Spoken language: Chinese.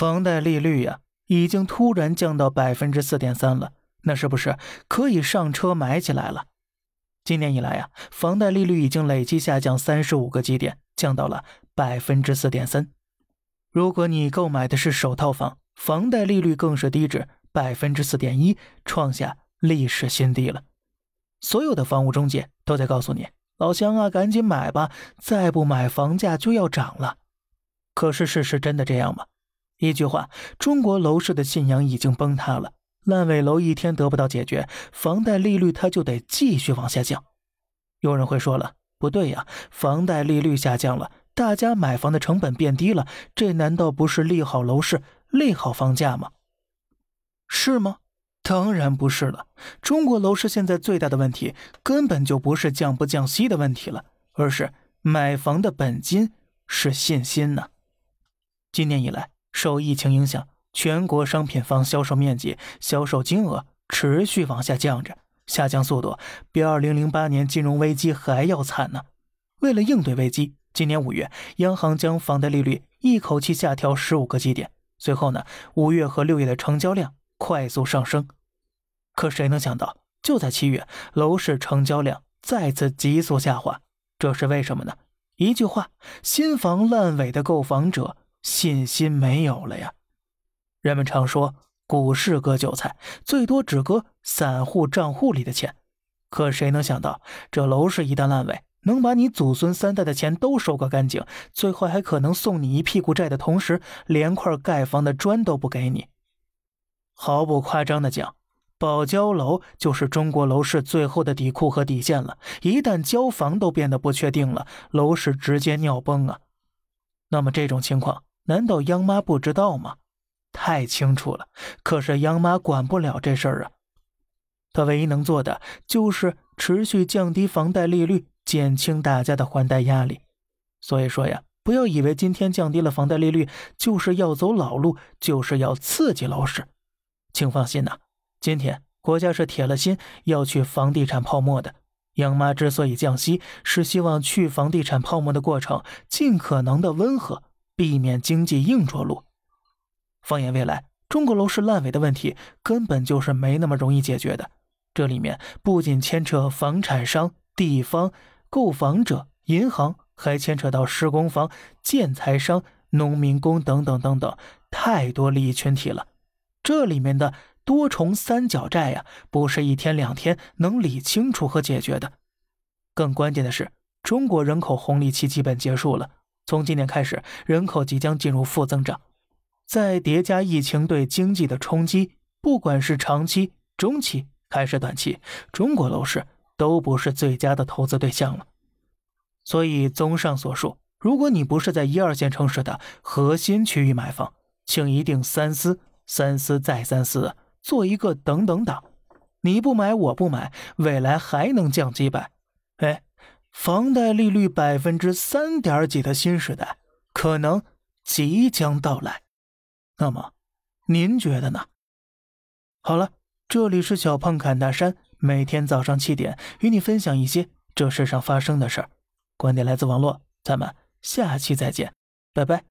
房贷利率呀，已经突然降到百分之四点三了，那是不是可以上车买起来了？今年以来呀，房贷利率已经累计下降三十五个基点，降到了百分之四点三。如果你购买的是首套房，房贷利率更是低至百分之四点一，创下历史新低了。所有的房屋中介都在告诉你：“老乡啊，赶紧买吧，再不买房价就要涨了。”可是事实真的这样吗？一句话，中国楼市的信仰已经崩塌了。烂尾楼一天得不到解决，房贷利率它就得继续往下降。有人会说了，不对呀，房贷利率下降了，大家买房的成本变低了，这难道不是利好楼市、利好房价吗？是吗？当然不是了。中国楼市现在最大的问题，根本就不是降不降息的问题了，而是买房的本金是信心呢。今年以来，受疫情影响。全国商品房销售面积、销售金额持续往下降着，下降速度比2008年金融危机还要惨呢。为了应对危机，今年五月，央行将房贷利率一口气下调十五个基点。随后呢，五月和六月的成交量快速上升。可谁能想到，就在七月，楼市成交量再次急速下滑。这是为什么呢？一句话：新房烂尾的购房者信心没有了呀。人们常说，股市割韭菜，最多只割散户账户里的钱。可谁能想到，这楼市一旦烂尾，能把你祖孙三代的钱都收割干净，最后还可能送你一屁股债的同时，连块盖房的砖都不给你。毫不夸张的讲，保交楼就是中国楼市最后的底库和底线了。一旦交房都变得不确定了，楼市直接尿崩啊！那么这种情况，难道央妈不知道吗？太清楚了，可是央妈管不了这事儿啊。她唯一能做的就是持续降低房贷利率，减轻大家的还贷压力。所以说呀，不要以为今天降低了房贷利率就是要走老路，就是要刺激楼市。请放心呐，今天国家是铁了心要去房地产泡沫的。央妈之所以降息，是希望去房地产泡沫的过程尽可能的温和，避免经济硬着陆。放眼未来，中国楼市烂尾的问题根本就是没那么容易解决的。这里面不仅牵扯房产商、地方、购房者、银行，还牵扯到施工方、建材商、农民工等等等等，太多利益群体了。这里面的多重三角债呀，不是一天两天能理清楚和解决的。更关键的是，中国人口红利期基本结束了，从今年开始，人口即将进入负增长。再叠加疫情对经济的冲击，不管是长期、中期还是短期，中国楼市都不是最佳的投资对象了。所以，综上所述，如果你不是在一二线城市的核心区域买房，请一定三思、三思再三思，做一个等等党。你不买，我不买，未来还能降几百？哎，房贷利率百分之三点几的新时代，可能即将到来。那么，您觉得呢？好了，这里是小胖侃大山，每天早上七点与你分享一些这世上发生的事儿。观点来自网络，咱们下期再见，拜拜。